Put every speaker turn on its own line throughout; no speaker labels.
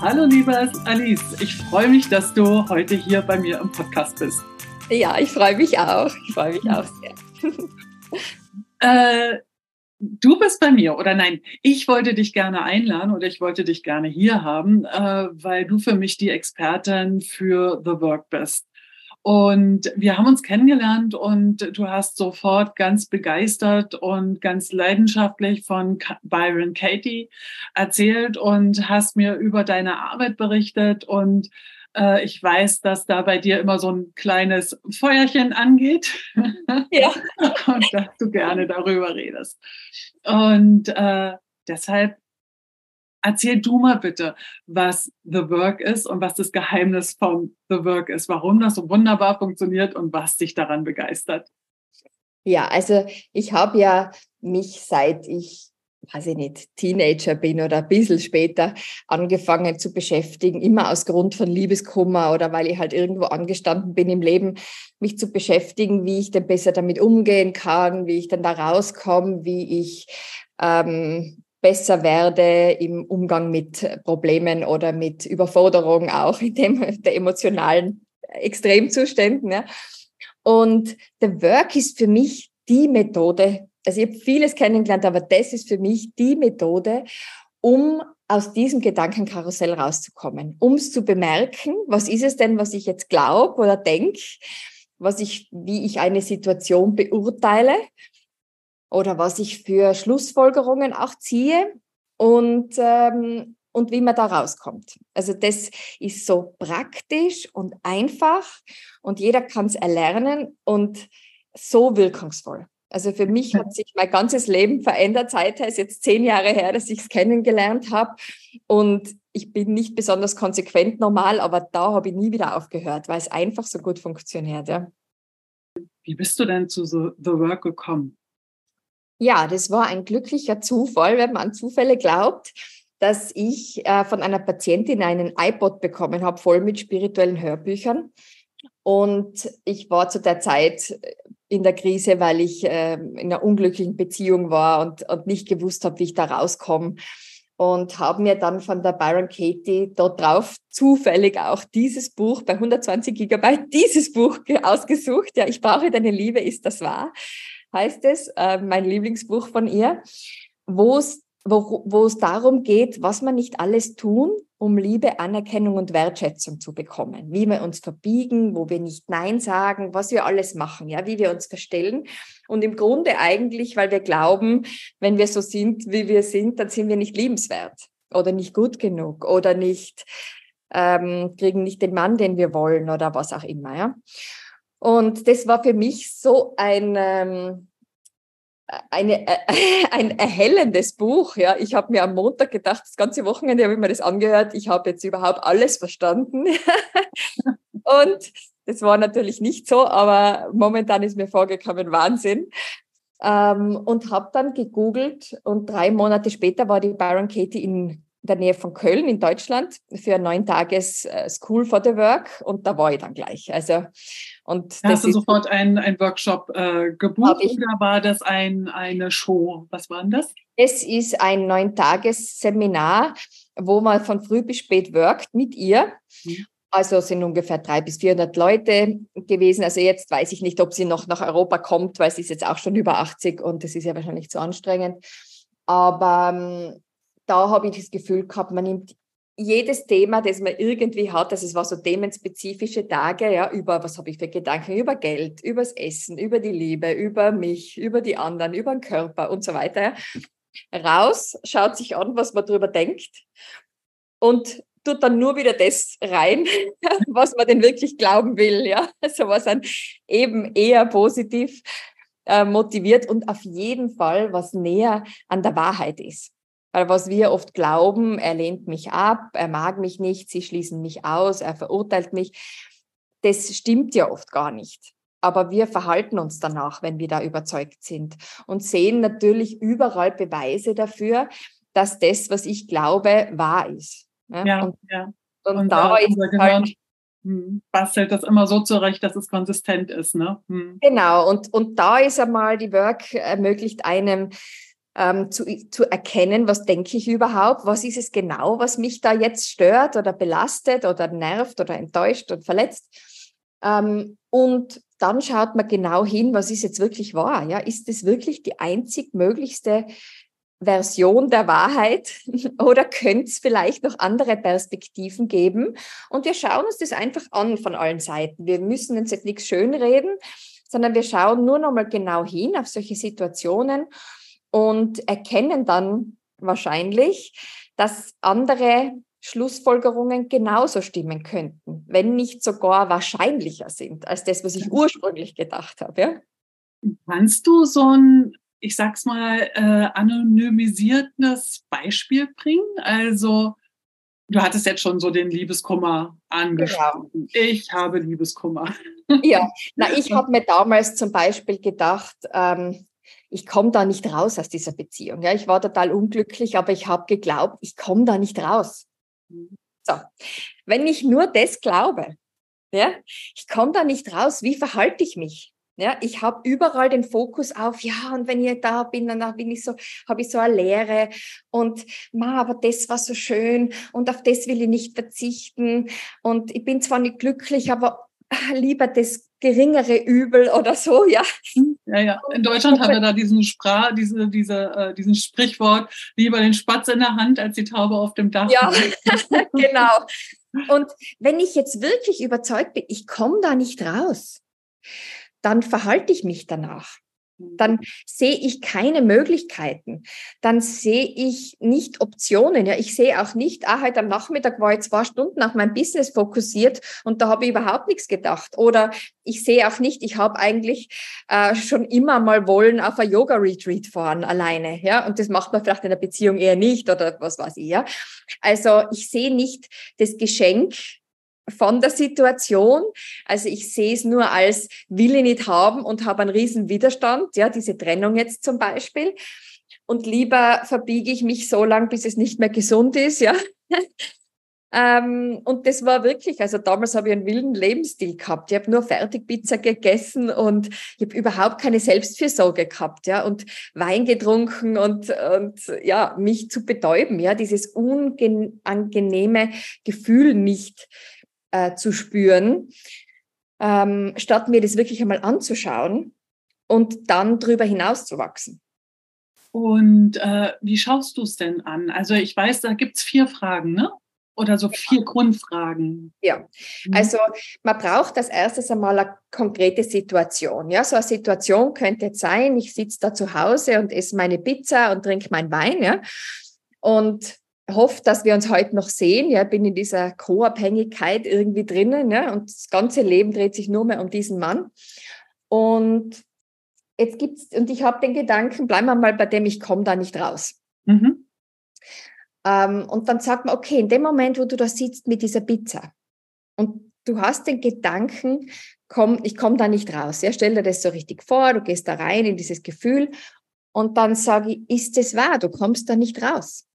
Hallo liebe Alice, ich freue mich, dass du heute hier bei mir im Podcast bist.
Ja, ich freue mich auch. Ich freue mich auch sehr.
äh, du bist bei mir oder nein, ich wollte dich gerne einladen oder ich wollte dich gerne hier haben, äh, weil du für mich die Expertin für The Work bist. Und wir haben uns kennengelernt und du hast sofort ganz begeistert und ganz leidenschaftlich von Byron Katie erzählt und hast mir über deine Arbeit berichtet und äh, ich weiß, dass da bei dir immer so ein kleines Feuerchen angeht. Ja. und dass du gerne darüber redest. Und äh, deshalb Erzähl du mal bitte, was The Work ist und was das Geheimnis von The Work ist, warum das so wunderbar funktioniert und was dich daran begeistert.
Ja, also ich habe ja mich seit ich, weiß ich nicht, Teenager bin oder ein bisschen später angefangen zu beschäftigen, immer aus Grund von Liebeskummer oder weil ich halt irgendwo angestanden bin im Leben, mich zu beschäftigen, wie ich denn besser damit umgehen kann, wie ich denn da rauskomme, wie ich ähm, besser werde im Umgang mit Problemen oder mit Überforderungen, auch in dem der emotionalen Extremzuständen. Ja. Und der Work ist für mich die Methode, also ich habe vieles kennengelernt, aber das ist für mich die Methode, um aus diesem Gedankenkarussell rauszukommen, um es zu bemerken, was ist es denn, was ich jetzt glaube oder denke, was ich, wie ich eine Situation beurteile oder was ich für Schlussfolgerungen auch ziehe und, ähm, und wie man da rauskommt. Also das ist so praktisch und einfach und jeder kann es erlernen und so wirkungsvoll. Also für mich hat sich mein ganzes Leben verändert. Seit es jetzt zehn Jahre her, dass ich es kennengelernt habe. Und ich bin nicht besonders konsequent normal, aber da habe ich nie wieder aufgehört, weil es einfach so gut funktioniert. Ja.
Wie bist du denn zu The Work gekommen?
Ja, das war ein glücklicher Zufall, wenn man an Zufälle glaubt, dass ich äh, von einer Patientin einen iPod bekommen habe, voll mit spirituellen Hörbüchern. Und ich war zu der Zeit in der Krise, weil ich äh, in einer unglücklichen Beziehung war und, und nicht gewusst habe, wie ich da rauskomme. Und habe mir dann von der Byron Katie dort drauf zufällig auch dieses Buch bei 120 Gigabyte, dieses Buch ausgesucht. Ja, ich brauche deine Liebe, ist das wahr? Heißt es, äh, mein Lieblingsbuch von ihr, wo es darum geht, was man nicht alles tun, um Liebe, Anerkennung und Wertschätzung zu bekommen. Wie wir uns verbiegen, wo wir nicht Nein sagen, was wir alles machen, ja, wie wir uns verstellen. Und im Grunde eigentlich, weil wir glauben, wenn wir so sind, wie wir sind, dann sind wir nicht liebenswert oder nicht gut genug oder nicht, ähm, kriegen nicht den Mann, den wir wollen oder was auch immer, ja. Und das war für mich so ein, ähm, eine, äh, ein erhellendes Buch. Ja, ich habe mir am Montag gedacht, das ganze Wochenende habe ich mir das angehört. Ich habe jetzt überhaupt alles verstanden. und das war natürlich nicht so, aber momentan ist mir vorgekommen Wahnsinn. Ähm, und habe dann gegoogelt und drei Monate später war die Byron Katie in der Nähe von Köln in Deutschland für ein neun Tages äh, School for the Work und da war ich dann gleich. Also
und Hast du sofort einen, einen Workshop äh, gebucht oder war das ein, eine Show? Was war denn das?
Es ist ein neun Tages Seminar, wo man von früh bis spät workt mit ihr. Mhm. Also sind ungefähr drei bis 400 Leute gewesen. Also jetzt weiß ich nicht, ob sie noch nach Europa kommt, weil sie ist jetzt auch schon über 80 und das ist ja wahrscheinlich zu anstrengend. Aber ähm, da habe ich das Gefühl gehabt, man nimmt jedes Thema, das man irgendwie hat, also es war so themenspezifische Tage, ja, über was habe ich für Gedanken, über Geld, übers Essen, über die Liebe, über mich, über die anderen, über den Körper und so weiter. Ja. Raus, schaut sich an, was man darüber denkt und tut dann nur wieder das rein, was man denn wirklich glauben will, ja. Also was dann eben eher positiv äh, motiviert und auf jeden Fall was näher an der Wahrheit ist. Weil was wir oft glauben, er lehnt mich ab, er mag mich nicht, sie schließen mich aus, er verurteilt mich, das stimmt ja oft gar nicht. Aber wir verhalten uns danach, wenn wir da überzeugt sind und sehen natürlich überall Beweise dafür, dass das, was ich glaube, wahr ist.
Ne? Ja, und, ja. Und, und da ist halt, hm, bastelt das immer so zurecht, dass es konsistent ist. Ne?
Hm. Genau, und, und da ist einmal die Work ermöglicht einem, ähm, zu, zu erkennen, was denke ich überhaupt, was ist es genau, was mich da jetzt stört oder belastet oder nervt oder enttäuscht und verletzt. Ähm, und dann schaut man genau hin, was ist jetzt wirklich wahr. Ja? Ist es wirklich die einzig möglichste Version der Wahrheit oder könnte es vielleicht noch andere Perspektiven geben? Und wir schauen uns das einfach an von allen Seiten. Wir müssen uns jetzt nichts schönreden, sondern wir schauen nur noch mal genau hin auf solche Situationen und erkennen dann wahrscheinlich, dass andere Schlussfolgerungen genauso stimmen könnten, wenn nicht sogar wahrscheinlicher sind als das, was ich ursprünglich gedacht habe. Ja?
Kannst du so ein, ich sag's mal, äh, anonymisiertes Beispiel bringen? Also, du hattest jetzt schon so den Liebeskummer angesprochen. Genau. Ich habe Liebeskummer.
Ja, na, ich habe mir damals zum Beispiel gedacht, ähm, ich komme da nicht raus aus dieser Beziehung. Ja, ich war total unglücklich, aber ich habe geglaubt, ich komme da nicht raus. So, wenn ich nur das glaube, ja, ich komme da nicht raus, wie verhalte ich mich? Ja, ich habe überall den Fokus auf, ja, und wenn ich da bin, dann bin ich so, habe ich so eine Leere und ma, aber das war so schön und auf das will ich nicht verzichten und ich bin zwar nicht glücklich, aber lieber das geringere Übel oder so, ja.
Ja, ja. In Deutschland haben wir da diesen Sprach, diese, diese, äh, diesen Sprichwort, lieber den Spatz in der Hand als die Taube auf dem Dach.
Ja, genau. Und wenn ich jetzt wirklich überzeugt bin, ich komme da nicht raus, dann verhalte ich mich danach dann sehe ich keine Möglichkeiten. Dann sehe ich nicht Optionen. Ja, ich sehe auch nicht, ah, heute am Nachmittag war ich zwei Stunden auf mein Business fokussiert und da habe ich überhaupt nichts gedacht. Oder ich sehe auch nicht, ich habe eigentlich äh, schon immer mal wollen auf ein Yoga-Retreat fahren alleine. Ja, und das macht man vielleicht in der Beziehung eher nicht oder was weiß ich. Ja, also ich sehe nicht das Geschenk von der Situation. Also ich sehe es nur als will ich nicht haben und habe einen riesen Widerstand, ja, diese Trennung jetzt zum Beispiel. Und lieber verbiege ich mich so lang, bis es nicht mehr gesund ist, ja. ähm, und das war wirklich, also damals habe ich einen wilden Lebensstil gehabt. Ich habe nur Fertigpizza gegessen und ich habe überhaupt keine Selbstfürsorge gehabt, ja, und Wein getrunken und, und ja, mich zu betäuben, ja, dieses unangenehme Gefühl nicht äh, zu spüren, ähm, statt mir das wirklich einmal anzuschauen und dann darüber hinaus zu wachsen.
Und äh, wie schaust du es denn an? Also ich weiß, da gibt es vier Fragen, ne? Oder so vier Grundfragen.
Ja, mhm. also man braucht als erstes einmal eine konkrete Situation. Ja, so eine Situation könnte jetzt sein, ich sitze da zu Hause und esse meine Pizza und trinke meinen Wein, ja. Und hoffe, dass wir uns heute noch sehen. Ja, bin in dieser Co-Abhängigkeit irgendwie drinnen ja, und das ganze Leben dreht sich nur mehr um diesen Mann. Und jetzt gibt's, und ich habe den Gedanken, bleiben wir mal bei dem, ich komme da nicht raus. Mhm. Ähm, und dann sagt man, okay, in dem Moment, wo du da sitzt mit dieser Pizza und du hast den Gedanken, komm, ich komme da nicht raus. Ja, stell dir das so richtig vor, du gehst da rein in dieses Gefühl und dann sage ich, ist es wahr, du kommst da nicht raus.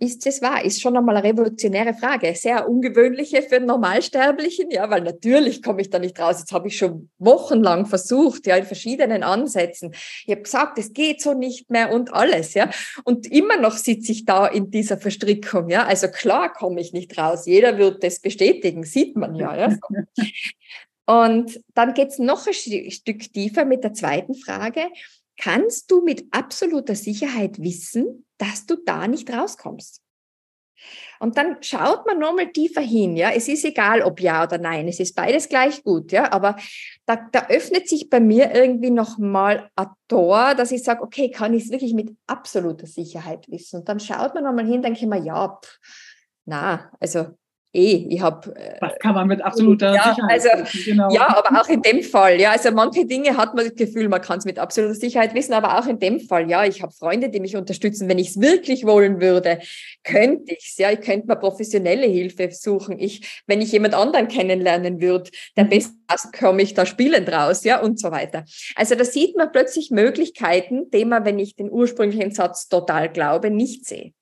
Ist es wahr? Ist schon einmal eine revolutionäre Frage. Sehr ungewöhnliche für einen Normalsterblichen, ja, weil natürlich komme ich da nicht raus. Jetzt habe ich schon wochenlang versucht, ja, in verschiedenen Ansätzen. Ich habe gesagt, es geht so nicht mehr und alles, ja. Und immer noch sitze ich da in dieser Verstrickung, ja. Also klar komme ich nicht raus. Jeder wird das bestätigen, sieht man ja, ja. Und dann geht es noch ein Stück tiefer mit der zweiten Frage. Kannst du mit absoluter Sicherheit wissen, dass du da nicht rauskommst. Und dann schaut man nochmal tiefer hin, ja. Es ist egal, ob ja oder nein, es ist beides gleich gut, ja. Aber da, da öffnet sich bei mir irgendwie nochmal ein Tor, dass ich sage, okay, kann ich es wirklich mit absoluter Sicherheit wissen? Und dann schaut man nochmal hin, denke ich mir, ja, pff, na, also eh, ich habe.
Äh, das kann man mit absoluter
ja,
Sicherheit
also, wissen, genau. Ja, aber auch in dem Fall, ja. Also manche Dinge hat man das Gefühl, man kann es mit absoluter Sicherheit wissen, aber auch in dem Fall, ja, ich habe Freunde, die mich unterstützen. Wenn ich es wirklich wollen würde, könnte ich es, ja. Ich könnte mal professionelle Hilfe suchen. Ich, wenn ich jemand anderen kennenlernen würde, der mhm. besten komme ich da spielend raus, ja, und so weiter. Also da sieht man plötzlich Möglichkeiten, die man, wenn ich den ursprünglichen Satz total glaube, nicht sehe.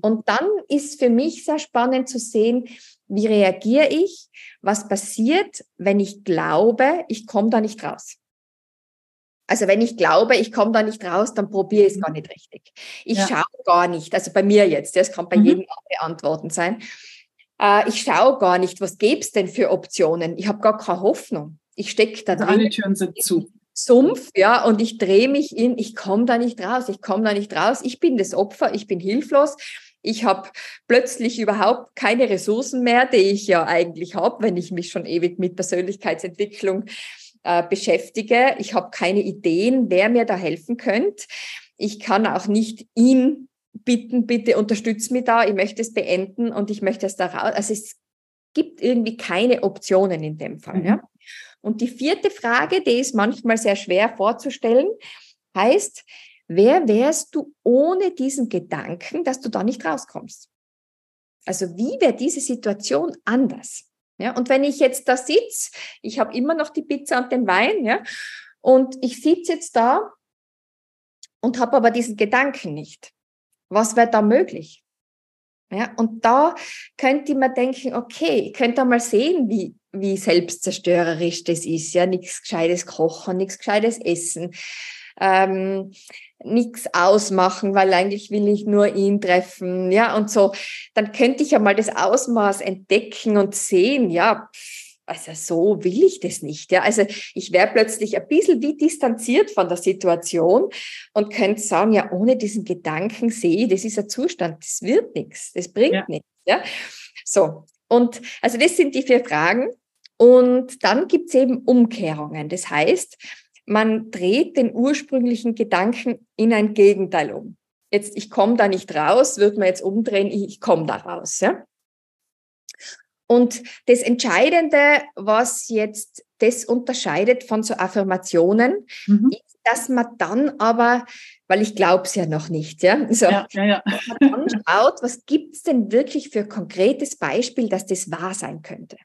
Und dann ist für mich sehr spannend zu sehen, wie reagiere ich, was passiert, wenn ich glaube, ich komme da nicht raus. Also wenn ich glaube, ich komme da nicht raus, dann probiere ich es gar nicht richtig. Ich ja. schaue gar nicht, also bei mir jetzt, das kann bei mhm. jedem andere Antworten sein. Äh, ich schaue gar nicht, was gäbe es denn für Optionen? Ich habe gar keine Hoffnung. Ich stecke da
also drin. Alle Türen sind zu.
Sumpf, ja, und ich drehe mich in, ich komme da nicht raus, ich komme da nicht raus, ich bin das Opfer, ich bin hilflos, ich habe plötzlich überhaupt keine Ressourcen mehr, die ich ja eigentlich habe, wenn ich mich schon ewig mit Persönlichkeitsentwicklung äh, beschäftige. Ich habe keine Ideen, wer mir da helfen könnte. Ich kann auch nicht ihn bitten, bitte unterstütz mich da, ich möchte es beenden und ich möchte es da raus. Also es gibt irgendwie keine Optionen in dem Fall. Mhm. Ja? Und die vierte Frage, die ist manchmal sehr schwer vorzustellen, heißt, wer wärst du ohne diesen Gedanken, dass du da nicht rauskommst? Also wie wäre diese Situation anders? Ja, und wenn ich jetzt da sitze, ich habe immer noch die Pizza und den Wein, ja, und ich sitze jetzt da und habe aber diesen Gedanken nicht. Was wäre da möglich? Ja, und da könnte man denken, okay, ich könnte mal sehen, wie, wie selbstzerstörerisch das ist. Ja, nichts Gescheites kochen, nichts Gescheites essen, ähm, nichts ausmachen, weil eigentlich will ich nur ihn treffen. Ja, und so, dann könnte ich ja mal das Ausmaß entdecken und sehen, ja, also so will ich das nicht. Ja, also ich wäre plötzlich ein bisschen wie distanziert von der Situation und könnte sagen, ja, ohne diesen Gedanken sehe ich, das ist ein Zustand, das wird nichts, das bringt ja. nichts. Ja, so. Und also das sind die vier Fragen. Und dann gibt es eben Umkehrungen. Das heißt, man dreht den ursprünglichen Gedanken in ein Gegenteil um. Jetzt, ich komme da nicht raus, wird man jetzt umdrehen, ich komme da raus. Ja? Und das Entscheidende, was jetzt das unterscheidet von so Affirmationen, mhm. ist, dass man dann aber, weil ich glaube es ja noch nicht, ja, so, ja, ja, ja. man schaut, was gibt es denn wirklich für konkretes Beispiel, dass das wahr sein könnte.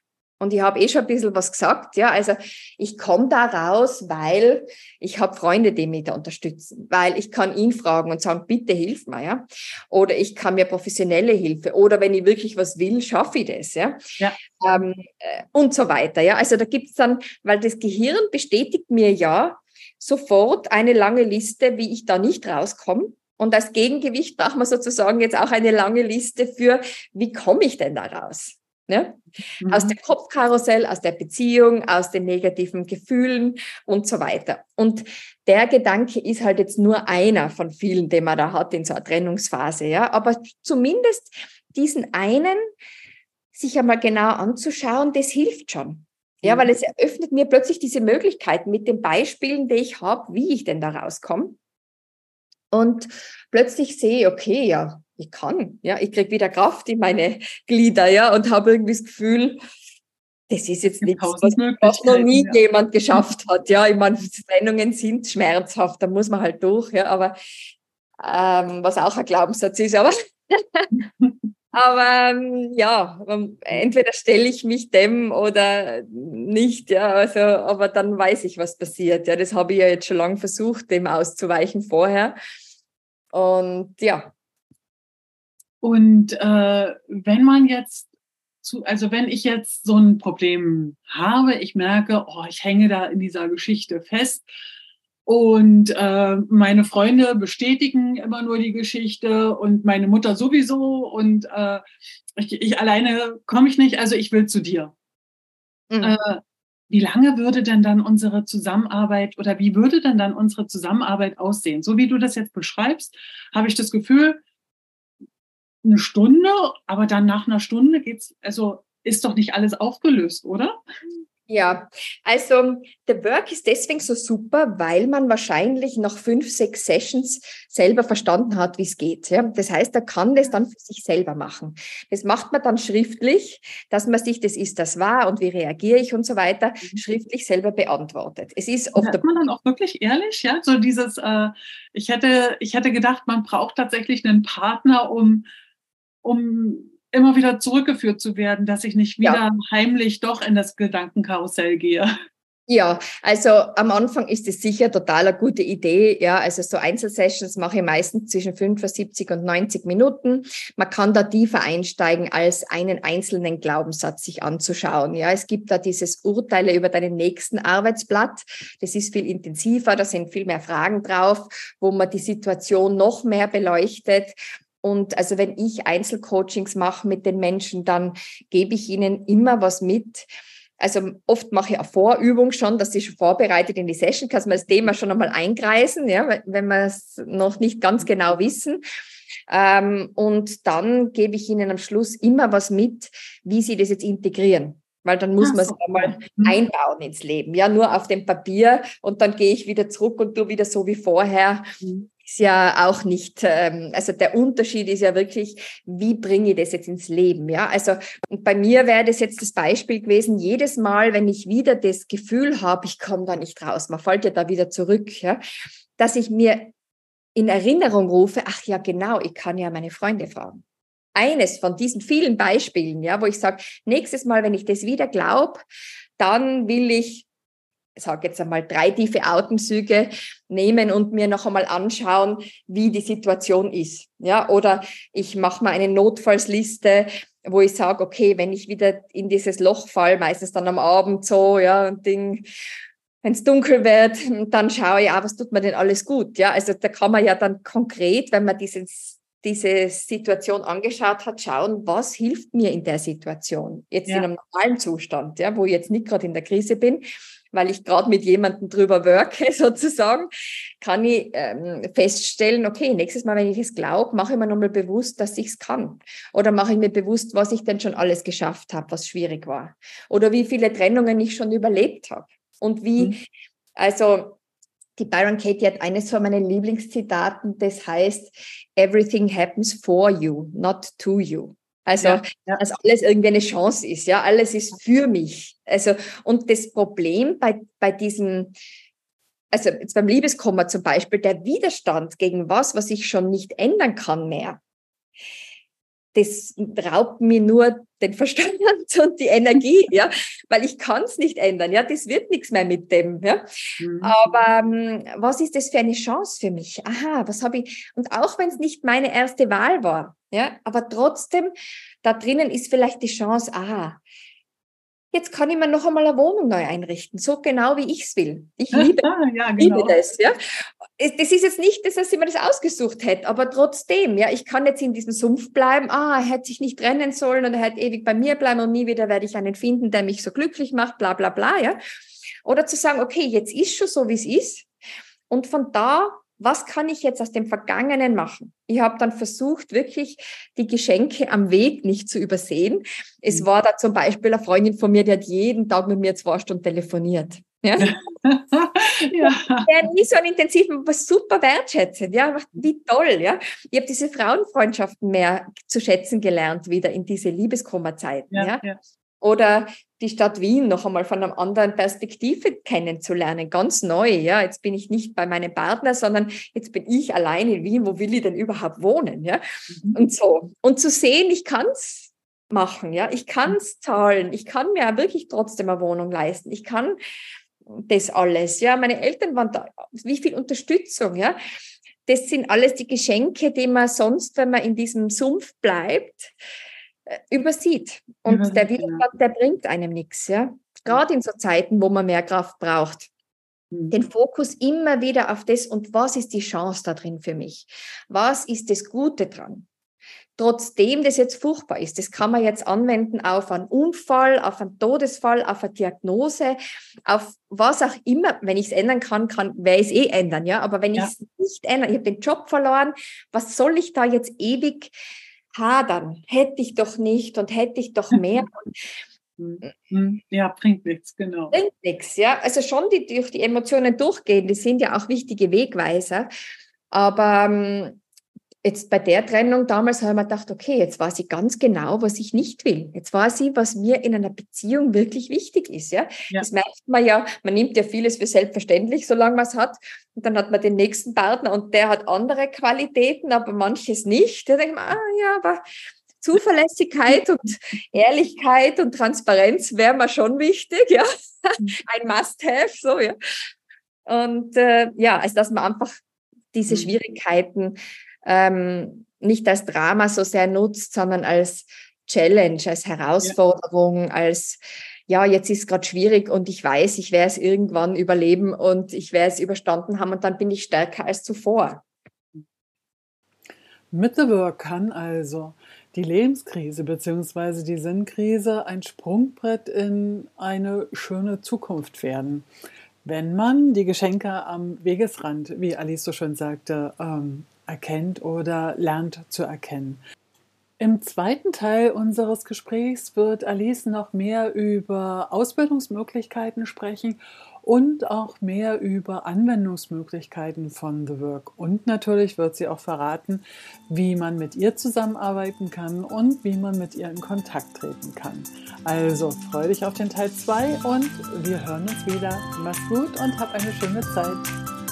Und ich habe eh schon ein bisschen was gesagt, ja. Also ich komme da raus, weil ich habe Freunde, die mich da unterstützen, weil ich kann ihn fragen und sagen, bitte hilf mir, ja. Oder ich kann mir professionelle Hilfe. Oder wenn ich wirklich was will, schaffe ich das, ja. ja. Ähm, äh, und so weiter, ja. Also da gibt es dann, weil das Gehirn bestätigt mir ja sofort eine lange Liste, wie ich da nicht rauskomme. Und als Gegengewicht braucht man sozusagen jetzt auch eine lange Liste für, wie komme ich denn da raus? Ne? Mhm. Aus dem Kopfkarussell, aus der Beziehung, aus den negativen Gefühlen und so weiter. Und der Gedanke ist halt jetzt nur einer von vielen, den man da hat in so einer Trennungsphase. Ja? Aber zumindest diesen einen sich einmal genau anzuschauen, das hilft schon. Ja, weil mhm. es eröffnet mir plötzlich diese Möglichkeiten mit den Beispielen, die ich habe, wie ich denn da rauskomme. Und plötzlich sehe ich, okay, ja, ich kann, ja, ich kriege wieder Kraft in meine Glieder, ja, und habe irgendwie das Gefühl, das ist jetzt nichts, was, was noch nie ja. jemand geschafft hat, ja. Ich meine, Trennungen sind schmerzhaft, da muss man halt durch, ja, aber ähm, was auch ein Glaubenssatz ist, aber aber ähm, ja, ähm, entweder stelle ich mich dem oder nicht, ja, also, aber dann weiß ich, was passiert. Ja, das habe ich ja jetzt schon lange versucht, dem auszuweichen vorher. Und ja,
und äh, wenn man jetzt zu, also wenn ich jetzt so ein Problem habe, ich merke, oh, ich hänge da in dieser Geschichte fest und äh, meine Freunde bestätigen immer nur die Geschichte und meine Mutter sowieso und äh, ich, ich alleine komme ich nicht, also ich will zu dir. Mhm. Äh, wie lange würde denn dann unsere Zusammenarbeit oder wie würde denn dann unsere Zusammenarbeit aussehen? So wie du das jetzt beschreibst, habe ich das Gefühl, eine Stunde, aber dann nach einer Stunde geht's, also ist doch nicht alles aufgelöst, oder?
Ja, also der Work ist deswegen so super, weil man wahrscheinlich nach fünf, sechs Sessions selber verstanden hat, wie es geht. Ja? Das heißt, er kann das dann für sich selber machen. Das macht man dann schriftlich, dass man sich, das ist das wahr und wie reagiere ich und so weiter, mhm. schriftlich selber beantwortet. Es ist
oft man dann auch wirklich ehrlich, ja, so dieses, äh, ich hätte, ich hätte gedacht, man braucht tatsächlich einen Partner, um um immer wieder zurückgeführt zu werden, dass ich nicht wieder ja. heimlich doch in das Gedankenkarussell gehe.
Ja, also am Anfang ist es sicher total eine gute Idee. Ja, also so Einzelsessions mache ich meistens zwischen 75 und 90 Minuten. Man kann da tiefer einsteigen, als einen einzelnen Glaubenssatz sich anzuschauen. Ja, es gibt da dieses Urteile über deinen nächsten Arbeitsblatt. Das ist viel intensiver. Da sind viel mehr Fragen drauf, wo man die Situation noch mehr beleuchtet. Und also wenn ich Einzelcoachings mache mit den Menschen, dann gebe ich ihnen immer was mit also oft mache ich eine Vorübung schon, dass sie schon vorbereitet in die Session, kann man das Thema schon einmal eingreisen, ja, wenn wir es noch nicht ganz genau wissen. Ähm, und dann gebe ich ihnen am Schluss immer was mit, wie sie das jetzt integrieren. Weil dann muss man es einmal mhm. einbauen ins Leben. Ja, nur auf dem Papier und dann gehe ich wieder zurück und tu wieder so wie vorher. Mhm ist ja auch nicht, ähm, also der Unterschied ist ja wirklich, wie bringe ich das jetzt ins Leben? Ja, also bei mir wäre das jetzt das Beispiel gewesen, jedes Mal, wenn ich wieder das Gefühl habe, ich komme da nicht raus, man fällt ja da wieder zurück, ja, dass ich mir in Erinnerung rufe, ach ja, genau, ich kann ja meine Freunde fragen. Eines von diesen vielen Beispielen, ja, wo ich sage, nächstes Mal, wenn ich das wieder glaube, dann will ich sage jetzt einmal, drei tiefe Atemzüge nehmen und mir noch einmal anschauen, wie die Situation ist. Ja, oder ich mache mal eine Notfallsliste, wo ich sage, okay, wenn ich wieder in dieses Loch fall, meistens dann am Abend so, ja, und Ding, wenn es dunkel wird, dann schaue ich, ah, was tut mir denn alles gut? Ja, also da kann man ja dann konkret, wenn man dieses diese Situation angeschaut hat, schauen, was hilft mir in der Situation, jetzt ja. in einem normalen Zustand, ja, wo ich jetzt nicht gerade in der Krise bin, weil ich gerade mit jemandem drüber worke sozusagen, kann ich ähm, feststellen, okay, nächstes Mal, wenn ich es glaube, mache ich mir nochmal bewusst, dass ich es kann. Oder mache ich mir bewusst, was ich denn schon alles geschafft habe, was schwierig war. Oder wie viele Trennungen ich schon überlebt habe. Und wie, mhm. also die Byron Katie hat eines von meinen Lieblingszitaten, das heißt, everything happens for you, not to you. Also, ja, ja. dass alles irgendwie eine Chance ist, ja, alles ist für mich. Also, und das Problem bei, bei diesem, also jetzt beim Liebeskummer zum Beispiel, der Widerstand gegen was, was ich schon nicht ändern kann mehr, das raubt mir nur den Verstand und die Energie, ja, weil ich kann es nicht ändern, ja, das wird nichts mehr mit dem, ja. Mhm. Aber ähm, was ist das für eine Chance für mich? Aha, was habe ich? Und auch wenn es nicht meine erste Wahl war, ja, aber trotzdem da drinnen ist vielleicht die Chance, aha, jetzt kann ich mir noch einmal eine Wohnung neu einrichten, so genau wie ich es will. Ich liebe, ja, genau. liebe das. Ja. Das ist jetzt nicht, dass ich mir das ausgesucht hätte, aber trotzdem, ja, ich kann jetzt in diesem Sumpf bleiben, ah, er hätte sich nicht trennen sollen und er hätte ewig bei mir bleiben und nie wieder werde ich einen finden, der mich so glücklich macht, bla bla bla, ja. Oder zu sagen, okay, jetzt ist schon so, wie es ist. Und von da was kann ich jetzt aus dem Vergangenen machen? Ich habe dann versucht, wirklich die Geschenke am Weg nicht zu übersehen. Es mhm. war da zum Beispiel eine Freundin von mir, die hat jeden Tag mit mir zwei Stunden telefoniert. Ja. ja. Der nie so einen intensiven, aber super wertschätzend. Ja, wie toll. Ja, ich habe diese Frauenfreundschaften mehr zu schätzen gelernt wieder in diese Liebeskummerzeiten. Ja, ja. ja oder die Stadt Wien noch einmal von einer anderen Perspektive kennenzulernen, ganz neu. Ja, jetzt bin ich nicht bei meinem Partner, sondern jetzt bin ich allein in Wien. Wo will ich denn überhaupt wohnen? Ja, mhm. und so. Und zu sehen, ich kann es machen. Ja, ich kann es zahlen. Ich kann mir wirklich trotzdem eine Wohnung leisten. Ich kann das alles. Ja, meine Eltern waren da. Wie viel Unterstützung. Ja, das sind alles die Geschenke, die man sonst, wenn man in diesem Sumpf bleibt, äh, übersieht. Und ja, der Widerstand, der bringt einem nichts. Ja? Gerade in so Zeiten, wo man mehr Kraft braucht. Mhm. Den Fokus immer wieder auf das und was ist die Chance da drin für mich? Was ist das Gute dran? Trotzdem das jetzt furchtbar ist, das kann man jetzt anwenden auf einen Unfall, auf einen Todesfall, auf eine Diagnose, auf was auch immer. Wenn ich es ändern kann, kann werde ich es eh ändern, ja. Aber wenn ja. ich es nicht ändern, ich habe den Job verloren, was soll ich da jetzt ewig hadern, hätte ich doch nicht und hätte ich doch mehr.
Hm. Hm. Ja, bringt nichts, genau.
Bringt nichts, ja. Also schon die durch die Emotionen durchgehen, die sind ja auch wichtige Wegweiser. Aber ähm, jetzt bei der Trennung damals habe ich mir gedacht, okay, jetzt weiß ich ganz genau, was ich nicht will. Jetzt weiß ich, was mir in einer Beziehung wirklich wichtig ist. Ja? ja. Das merkt man ja, man nimmt ja vieles für selbstverständlich, solange man es hat. Und dann hat man den nächsten Partner und der hat andere Qualitäten, aber manches nicht. Da denkt man, ah ja, aber Zuverlässigkeit und Ehrlichkeit und Transparenz wäre mir schon wichtig, ja. Mhm. Ein Must-Have, so, ja. Und äh, ja, also dass man einfach diese mhm. Schwierigkeiten ähm, nicht als Drama so sehr nutzt, sondern als Challenge, als Herausforderung, ja. als ja, jetzt ist es gerade schwierig und ich weiß, ich werde es irgendwann überleben und ich werde es überstanden haben und dann bin ich stärker als zuvor.
Mit The Work kann also die Lebenskrise bzw. die Sinnkrise ein Sprungbrett in eine schöne Zukunft werden. Wenn man die Geschenke am Wegesrand, wie Alice so schön sagte, ähm, erkennt oder lernt zu erkennen. Im zweiten Teil unseres Gesprächs wird Alice noch mehr über Ausbildungsmöglichkeiten sprechen und auch mehr über Anwendungsmöglichkeiten von The Work. Und natürlich wird sie auch verraten, wie man mit ihr zusammenarbeiten kann und wie man mit ihr in Kontakt treten kann. Also freue dich auf den Teil 2 und wir hören uns wieder. Mach's gut und hab eine schöne Zeit.